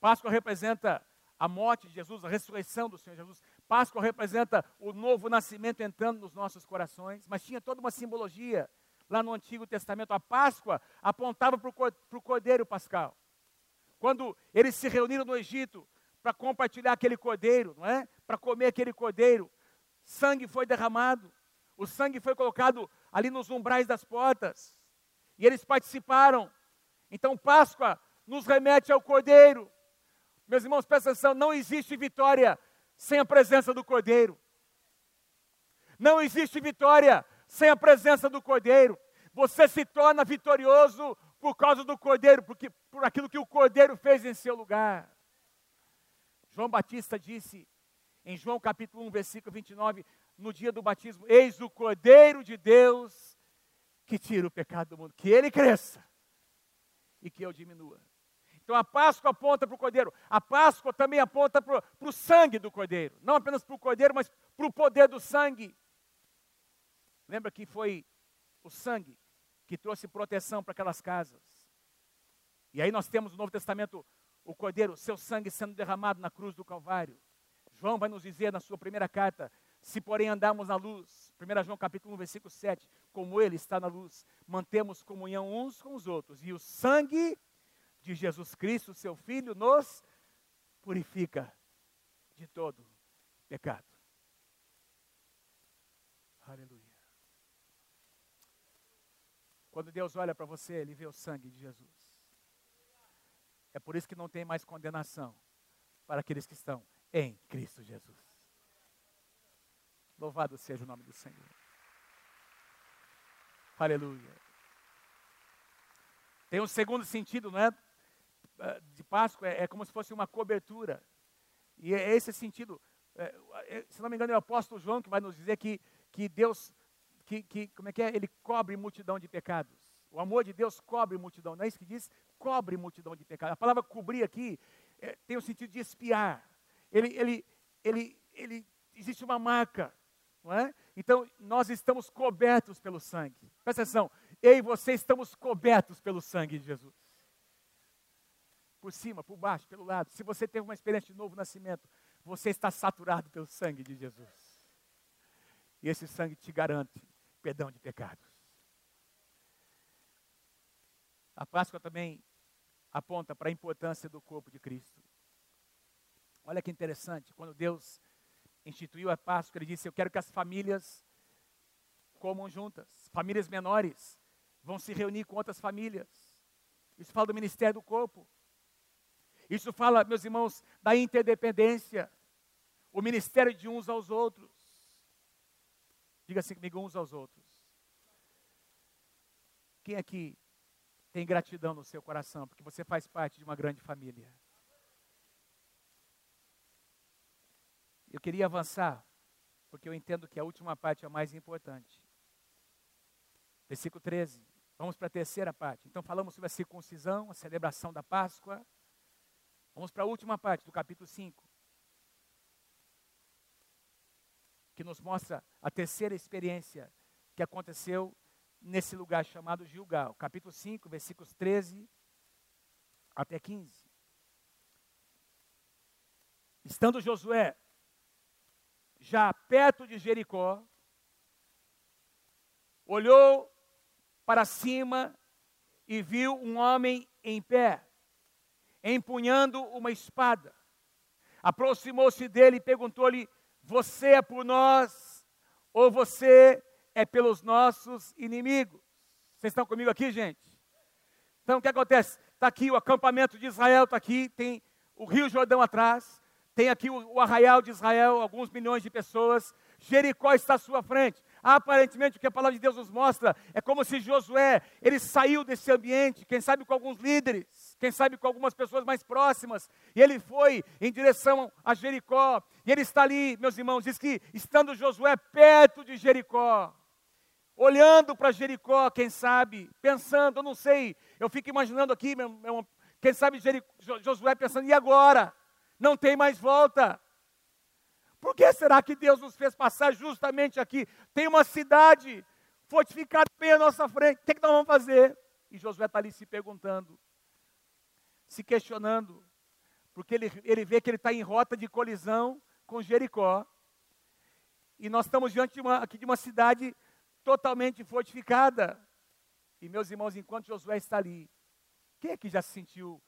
Páscoa representa a morte de Jesus, a ressurreição do Senhor Jesus. Páscoa representa o novo nascimento entrando nos nossos corações, mas tinha toda uma simbologia lá no Antigo Testamento. A Páscoa apontava para o cordeiro pascal. Quando eles se reuniram no Egito para compartilhar aquele cordeiro, não é? Para comer aquele cordeiro, sangue foi derramado, o sangue foi colocado ali nos umbrais das portas. E eles participaram. Então, Páscoa nos remete ao Cordeiro. Meus irmãos, presta atenção: não existe vitória sem a presença do Cordeiro. Não existe vitória sem a presença do Cordeiro. Você se torna vitorioso por causa do Cordeiro, porque, por aquilo que o Cordeiro fez em seu lugar. João Batista disse em João capítulo 1, versículo 29, no dia do batismo: Eis o Cordeiro de Deus que tira o pecado do mundo. Que ele cresça e que eu diminua. Então a Páscoa aponta para o Cordeiro. A Páscoa também aponta para o sangue do Cordeiro. Não apenas para o Cordeiro, mas para o poder do sangue. Lembra que foi o sangue que trouxe proteção para aquelas casas. E aí nós temos no Novo Testamento o Cordeiro, seu sangue sendo derramado na cruz do Calvário. João vai nos dizer na sua primeira carta se, porém, andarmos na luz, 1 João capítulo 1, versículo 7, como ele está na luz, mantemos comunhão uns com os outros, e o sangue de Jesus Cristo, seu Filho, nos purifica de todo pecado. Aleluia. Quando Deus olha para você, Ele vê o sangue de Jesus. É por isso que não tem mais condenação para aqueles que estão em Cristo Jesus. Louvado seja o nome do Senhor. Aleluia. Tem um segundo sentido, não é? Ah, de Páscoa, é, é como se fosse uma cobertura. E é esse sentido. É, é, se não me engano, é o apóstolo João que vai nos dizer que, que Deus, que, que, como é que é? Ele cobre multidão de pecados. O amor de Deus cobre multidão. Não é isso que diz? Cobre multidão de pecados. A palavra cobrir aqui é, tem o sentido de espiar. Ele, ele, ele, ele, existe uma marca não é? Então, nós estamos cobertos pelo sangue. Presta atenção, eu e você estamos cobertos pelo sangue de Jesus. Por cima, por baixo, pelo lado. Se você teve uma experiência de novo nascimento, você está saturado pelo sangue de Jesus. E esse sangue te garante perdão de pecados. A Páscoa também aponta para a importância do corpo de Cristo. Olha que interessante, quando Deus instituiu a Páscoa, ele disse: Eu quero que as famílias comam juntas. Famílias menores vão se reunir com outras famílias. Isso fala do ministério do corpo. Isso fala, meus irmãos, da interdependência, o ministério de uns aos outros. Diga assim comigo, uns aos outros. Quem aqui tem gratidão no seu coração, porque você faz parte de uma grande família? Eu queria avançar, porque eu entendo que a última parte é a mais importante. Versículo 13. Vamos para a terceira parte. Então falamos sobre a circuncisão, a celebração da Páscoa. Vamos para a última parte do capítulo 5. Que nos mostra a terceira experiência que aconteceu nesse lugar chamado Gilgal. Capítulo 5, versículos 13 até 15. Estando Josué já perto de Jericó, olhou para cima e viu um homem em pé, empunhando uma espada. Aproximou-se dele e perguntou-lhe: Você é por nós ou você é pelos nossos inimigos? Vocês estão comigo aqui, gente? Então o que acontece? Está aqui o acampamento de Israel, está aqui, tem o Rio Jordão atrás, tem aqui o, o arraial de Israel, alguns milhões de pessoas. Jericó está à sua frente. Aparentemente, o que a palavra de Deus nos mostra é como se Josué, ele saiu desse ambiente, quem sabe com alguns líderes, quem sabe com algumas pessoas mais próximas, e ele foi em direção a Jericó, e ele está ali, meus irmãos, diz que estando Josué perto de Jericó, olhando para Jericó, quem sabe, pensando, eu não sei, eu fico imaginando aqui, meu, meu, quem sabe Jerico, Josué pensando, e agora? não tem mais volta. Por que será que Deus nos fez passar justamente aqui? Tem uma cidade fortificada bem à nossa frente, o que, é que nós vamos fazer? E Josué está ali se perguntando, se questionando, porque ele, ele vê que ele está em rota de colisão com Jericó. E nós estamos diante de uma, aqui de uma cidade totalmente fortificada. E meus irmãos, enquanto Josué está ali, quem é que já se sentiu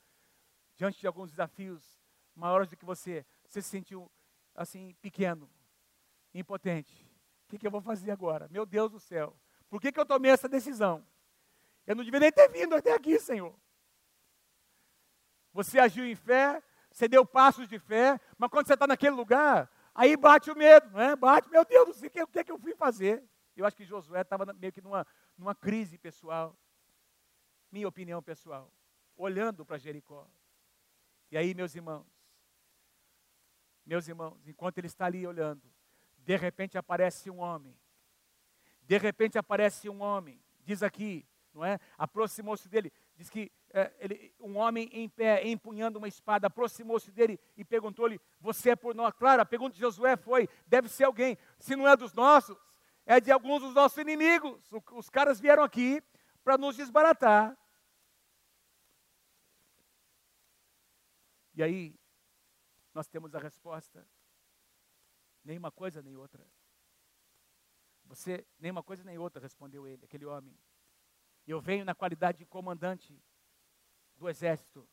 diante de alguns desafios maiores do que você, você se sentiu assim, pequeno, impotente. O que, que eu vou fazer agora? Meu Deus do céu. Por que, que eu tomei essa decisão? Eu não nem ter vindo até aqui, Senhor. Você agiu em fé, você deu passos de fé, mas quando você está naquele lugar, aí bate o medo, não é? Bate, meu Deus do céu, o que, é que eu fui fazer? Eu acho que Josué estava meio que numa, numa crise pessoal, minha opinião pessoal, olhando para Jericó. E aí, meus irmãos, meus irmãos, enquanto ele está ali olhando, de repente aparece um homem. De repente aparece um homem. Diz aqui, não é? Aproximou-se dele. Diz que é, ele, um homem em pé, empunhando uma espada, aproximou-se dele e perguntou-lhe: Você é por nós? Claro, a pergunta de Josué foi: Deve ser alguém. Se não é dos nossos, é de alguns dos nossos inimigos. Os caras vieram aqui para nos desbaratar. E aí, nós temos a resposta. Nem uma coisa nem outra. Você, nem uma coisa nem outra, respondeu ele, aquele homem. Eu venho na qualidade de comandante do exército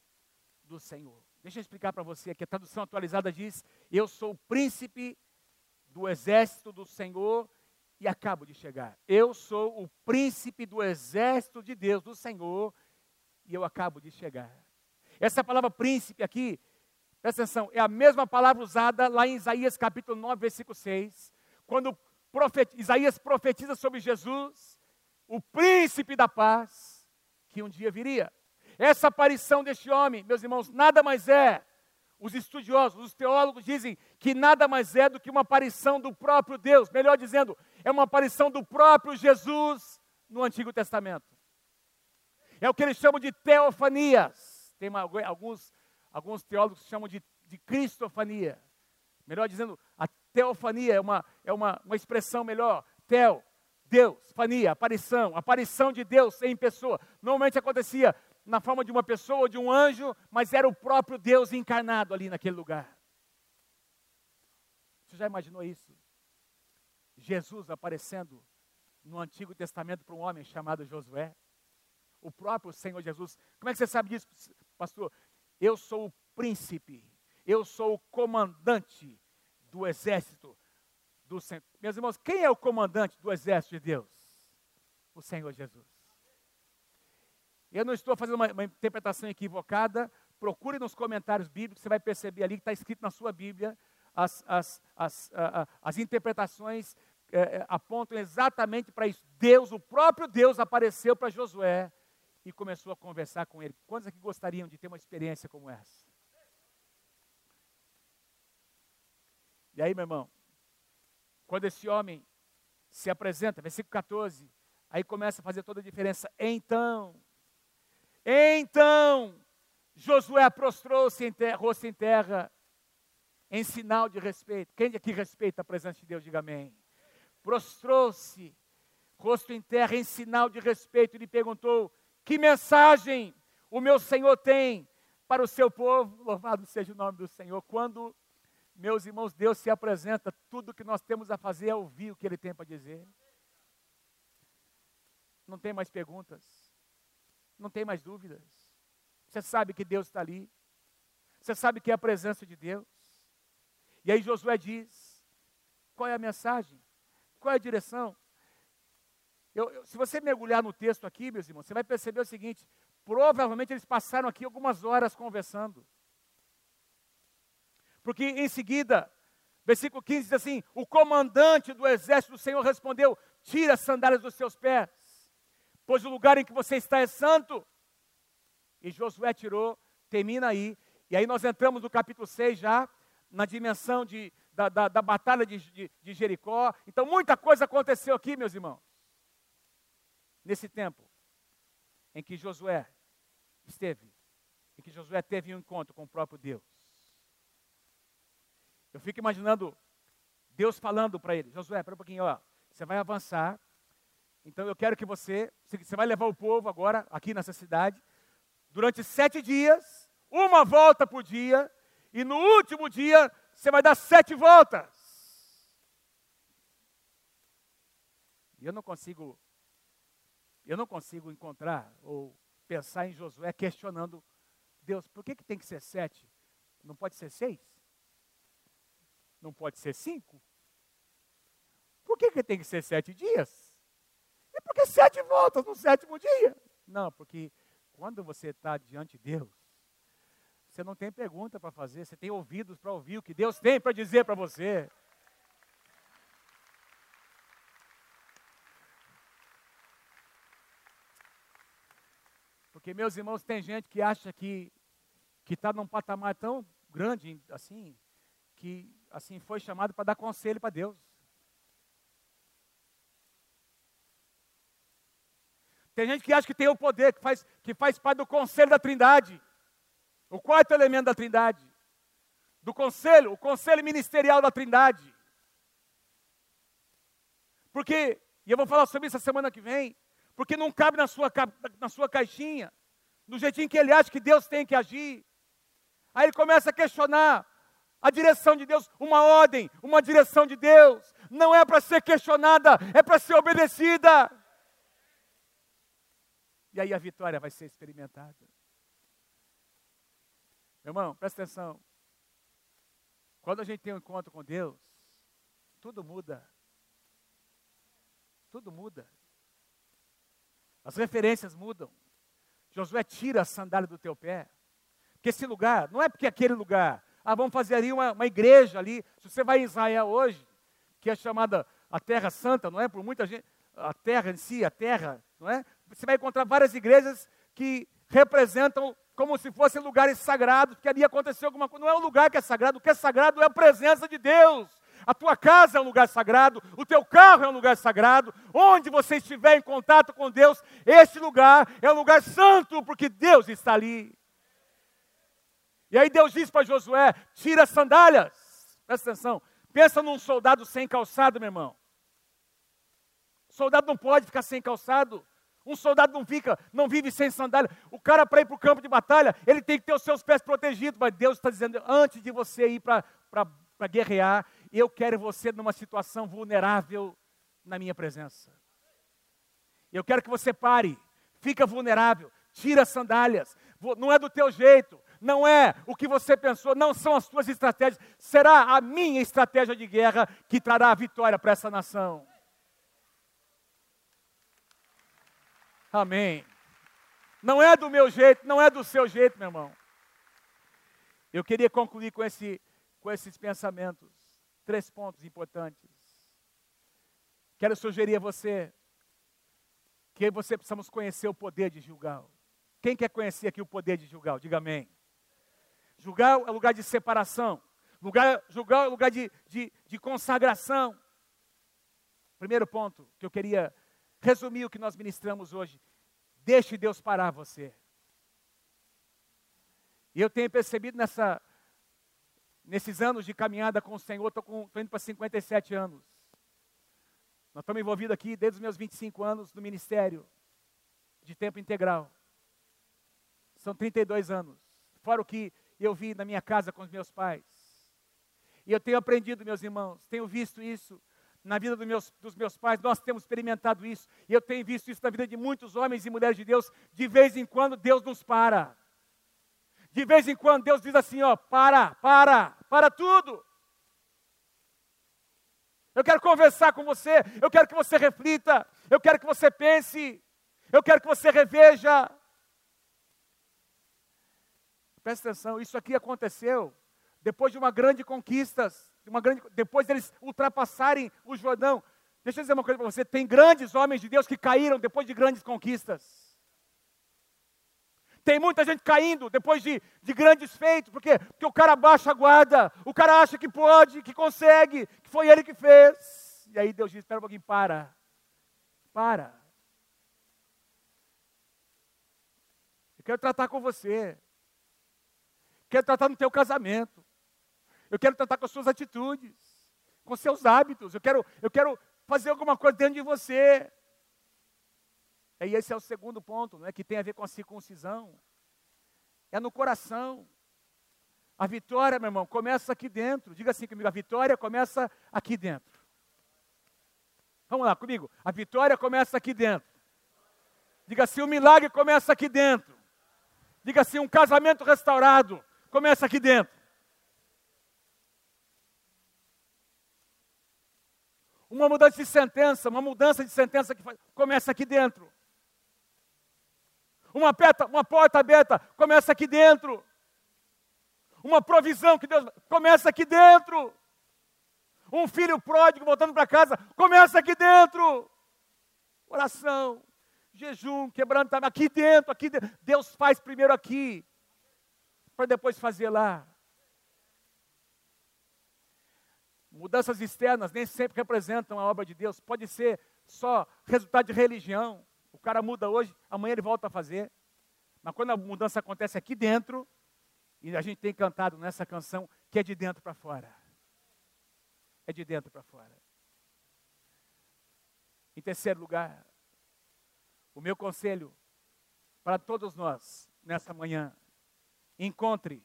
do Senhor. Deixa eu explicar para você que a tradução atualizada diz: Eu sou o príncipe do exército do Senhor e acabo de chegar. Eu sou o príncipe do exército de Deus, do Senhor, e eu acabo de chegar. Essa palavra príncipe aqui Presta atenção, é a mesma palavra usada lá em Isaías capítulo 9, versículo 6, quando profet, Isaías profetiza sobre Jesus, o príncipe da paz, que um dia viria. Essa aparição deste homem, meus irmãos, nada mais é, os estudiosos, os teólogos dizem que nada mais é do que uma aparição do próprio Deus, melhor dizendo, é uma aparição do próprio Jesus no Antigo Testamento. É o que eles chamam de teofanias. Tem alguns alguns teólogos chamam de, de cristofania. Melhor dizendo, a teofania é uma, é uma, uma expressão melhor. Teo, Deus, fania, aparição, aparição de Deus em pessoa. Normalmente acontecia na forma de uma pessoa ou de um anjo, mas era o próprio Deus encarnado ali naquele lugar. Você já imaginou isso? Jesus aparecendo no Antigo Testamento para um homem chamado Josué? O próprio Senhor Jesus. Como é que você sabe disso, pastor? Eu sou o príncipe, eu sou o comandante do exército do. Meus irmãos, quem é o comandante do exército de Deus? O Senhor Jesus. Eu não estou fazendo uma, uma interpretação equivocada, procure nos comentários bíblicos, você vai perceber ali que está escrito na sua Bíblia, as, as, as, as interpretações é, apontam exatamente para isso. Deus, o próprio Deus, apareceu para Josué e começou a conversar com ele. Quantos aqui gostariam de ter uma experiência como essa? E aí, meu irmão, quando esse homem se apresenta, versículo 14, aí começa a fazer toda a diferença. Então, então, Josué prostrou-se em terra, rosto em terra, em sinal de respeito. Quem aqui respeita a presença de Deus, diga amém. Prostrou-se, rosto em terra, em sinal de respeito, e lhe perguntou: Que mensagem o meu Senhor tem para o seu povo? Louvado seja o nome do Senhor. Quando meus irmãos, Deus se apresenta, tudo que nós temos a fazer é ouvir o que Ele tem para dizer. Não tem mais perguntas, não tem mais dúvidas. Você sabe que Deus está ali, você sabe que é a presença de Deus. E aí Josué diz: qual é a mensagem? Qual é a direção? Eu, eu, se você mergulhar no texto aqui, meus irmãos, você vai perceber o seguinte: provavelmente eles passaram aqui algumas horas conversando. Porque em seguida, versículo 15 diz assim: O comandante do exército do Senhor respondeu: Tira as sandálias dos seus pés, pois o lugar em que você está é santo. E Josué tirou, termina aí. E aí nós entramos no capítulo 6 já, na dimensão de, da, da, da batalha de, de, de Jericó. Então muita coisa aconteceu aqui, meus irmãos. Nesse tempo em que Josué esteve, em que Josué teve um encontro com o próprio Deus. Eu fico imaginando Deus falando para ele: Josué, espera um pouquinho, ó, você vai avançar. Então eu quero que você, você vai levar o povo agora aqui nessa cidade, durante sete dias, uma volta por dia, e no último dia você vai dar sete voltas. E eu não consigo, eu não consigo encontrar ou pensar em Josué questionando Deus, por que, que tem que ser sete? Não pode ser seis? Não pode ser cinco? Por que, que tem que ser sete dias? E por que sete voltas no sétimo dia? Não, porque quando você está diante de Deus, você não tem pergunta para fazer, você tem ouvidos para ouvir o que Deus tem para dizer para você. Porque, meus irmãos, tem gente que acha que está num patamar tão grande assim, que assim foi chamado para dar conselho para Deus. Tem gente que acha que tem o poder, que faz, que faz parte do conselho da Trindade. O quarto elemento da Trindade. Do conselho, o conselho ministerial da Trindade. Porque, e eu vou falar sobre isso a semana que vem, porque não cabe na sua, na sua caixinha, do jeitinho que ele acha que Deus tem que agir. Aí ele começa a questionar a direção de Deus, uma ordem, uma direção de Deus, não é para ser questionada, é para ser obedecida. E aí a vitória vai ser experimentada. Meu irmão, presta atenção. Quando a gente tem um encontro com Deus, tudo muda. Tudo muda. As referências mudam. Josué tira a sandália do teu pé. Porque esse lugar, não é porque aquele lugar ah, vamos fazer ali uma, uma igreja ali. Se você vai em Israel hoje, que é chamada a Terra Santa, não é? Por muita gente, a terra em si, a terra, não é? Você vai encontrar várias igrejas que representam como se fossem lugares sagrados, que ali aconteceu alguma coisa. Não é um lugar que é sagrado, o que é sagrado é a presença de Deus. A tua casa é um lugar sagrado, o teu carro é um lugar sagrado. Onde você estiver em contato com Deus, esse lugar é um lugar santo, porque Deus está ali. E aí Deus diz para Josué: tira as sandálias. Presta atenção. Pensa num soldado sem calçado, meu irmão. Soldado não pode ficar sem calçado. Um soldado não fica, não vive sem sandália. O cara, para ir para o campo de batalha, ele tem que ter os seus pés protegidos. Mas Deus está dizendo: antes de você ir para guerrear, eu quero você numa situação vulnerável na minha presença. Eu quero que você pare, fica vulnerável, tira as sandálias. Não é do teu jeito, não é o que você pensou, não são as suas estratégias, será a minha estratégia de guerra que trará a vitória para essa nação. Amém. Não é do meu jeito, não é do seu jeito, meu irmão. Eu queria concluir com, esse, com esses pensamentos. Três pontos importantes. Quero sugerir a você que você precisamos conhecer o poder de Gilgal. Quem quer conhecer aqui o poder de Gilgal? Diga amém. Gilgal é lugar de separação. Lugar, Gilgal é lugar de, de, de consagração. Primeiro ponto que eu queria resumir o que nós ministramos hoje. Deixe Deus parar você. E eu tenho percebido nessa, nesses anos de caminhada com o Senhor, estou indo para 57 anos. Nós estamos envolvidos aqui desde os meus 25 anos no ministério de tempo integral. São 32 anos. Fora o que eu vi na minha casa com os meus pais. E eu tenho aprendido, meus irmãos, tenho visto isso na vida dos meus, dos meus pais, nós temos experimentado isso. E eu tenho visto isso na vida de muitos homens e mulheres de Deus. De vez em quando Deus nos para. De vez em quando Deus diz assim: ó, para, para, para tudo. Eu quero conversar com você, eu quero que você reflita, eu quero que você pense, eu quero que você reveja. Presta atenção, isso aqui aconteceu depois de uma grande conquista, uma grande, depois deles ultrapassarem o Jordão. Deixa eu dizer uma coisa para você: tem grandes homens de Deus que caíram depois de grandes conquistas. Tem muita gente caindo depois de, de grandes feitos, porque, porque o cara baixa a guarda, o cara acha que pode, que consegue, que foi ele que fez. E aí Deus diz: espera um pouquinho, para. Para. Eu quero tratar com você. Quero tratar no teu casamento. Eu quero tratar com as suas atitudes, com seus hábitos. Eu quero, eu quero fazer alguma coisa dentro de você. E esse é o segundo ponto, é que tem a ver com a circuncisão. É no coração. A vitória, meu irmão, começa aqui dentro. Diga assim comigo: a vitória começa aqui dentro. Vamos lá comigo. A vitória começa aqui dentro. Diga assim: o milagre começa aqui dentro. Diga assim: um casamento restaurado começa aqui dentro. Uma mudança de sentença, uma mudança de sentença que começa aqui dentro. Uma, peta, uma porta aberta começa aqui dentro. Uma provisão que Deus começa aqui dentro. Um filho pródigo voltando para casa começa aqui dentro. Oração, jejum, quebrantamento, aqui dentro, aqui dentro. Deus faz primeiro aqui, para depois fazer lá. Mudanças externas nem sempre representam a obra de Deus. Pode ser só resultado de religião. O cara muda hoje, amanhã ele volta a fazer. Mas quando a mudança acontece aqui dentro, e a gente tem cantado nessa canção que é de dentro para fora. É de dentro para fora. Em terceiro lugar, o meu conselho para todos nós nessa manhã, encontre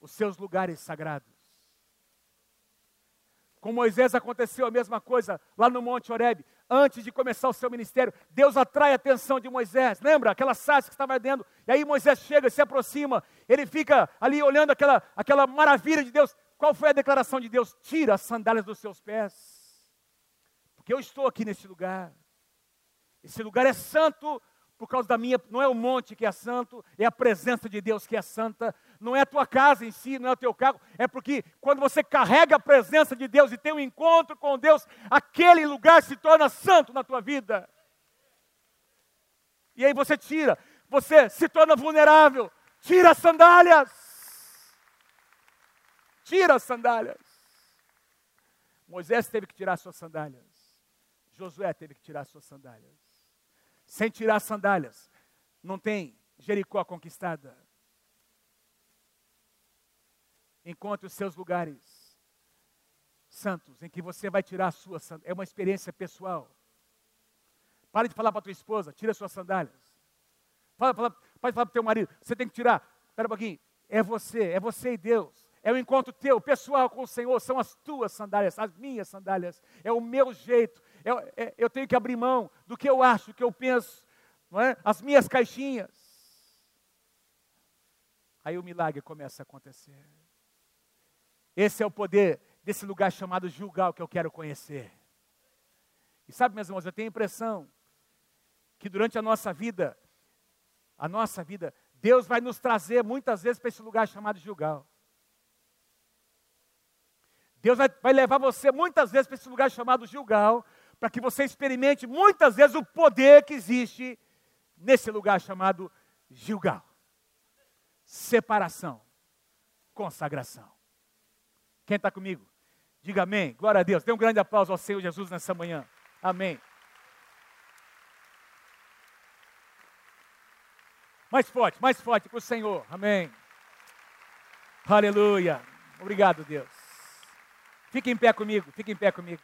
os seus lugares sagrados. Com Moisés aconteceu a mesma coisa lá no Monte Horebe antes de começar o seu ministério, Deus atrai a atenção de Moisés. Lembra aquela sarça que estava ardendo? E aí Moisés chega, se aproxima, ele fica ali olhando aquela, aquela maravilha de Deus. Qual foi a declaração de Deus? Tira as sandálias dos seus pés, porque eu estou aqui nesse lugar. Esse lugar é santo por causa da minha, não é o monte que é santo, é a presença de Deus que é santa, não é a tua casa em si, não é o teu carro, é porque quando você carrega a presença de Deus e tem um encontro com Deus, aquele lugar se torna santo na tua vida. E aí você tira, você se torna vulnerável, tira as sandálias. Tira as sandálias. Moisés teve que tirar suas sandálias. Josué teve que tirar suas sandálias sem tirar as sandálias. Não tem Jericó conquistada. Encontre os seus lugares santos em que você vai tirar a sua sandália. É uma experiência pessoal. Pare de falar para a tua esposa, tira as suas sandálias. Fala, fala, pode falar para o teu marido, você tem que tirar. Espera um pouquinho. É você, é você e Deus. É o encontro teu, pessoal com o Senhor, são as tuas sandálias, as minhas sandálias. É o meu jeito, eu, é, eu tenho que abrir mão do que eu acho, do que eu penso, não é? as minhas caixinhas. Aí o milagre começa a acontecer. Esse é o poder desse lugar chamado julgar que eu quero conhecer. E sabe, meus irmãos, eu tenho a impressão que durante a nossa vida, a nossa vida, Deus vai nos trazer muitas vezes para esse lugar chamado julgar. Deus vai, vai levar você muitas vezes para esse lugar chamado Gilgal, para que você experimente muitas vezes o poder que existe nesse lugar chamado Gilgal. Separação, consagração. Quem está comigo? Diga amém. Glória a Deus. Dê um grande aplauso ao Senhor Jesus nessa manhã. Amém. Mais forte, mais forte para o Senhor. Amém. Aleluia. Obrigado, Deus. Fique em pé comigo, fique em pé comigo.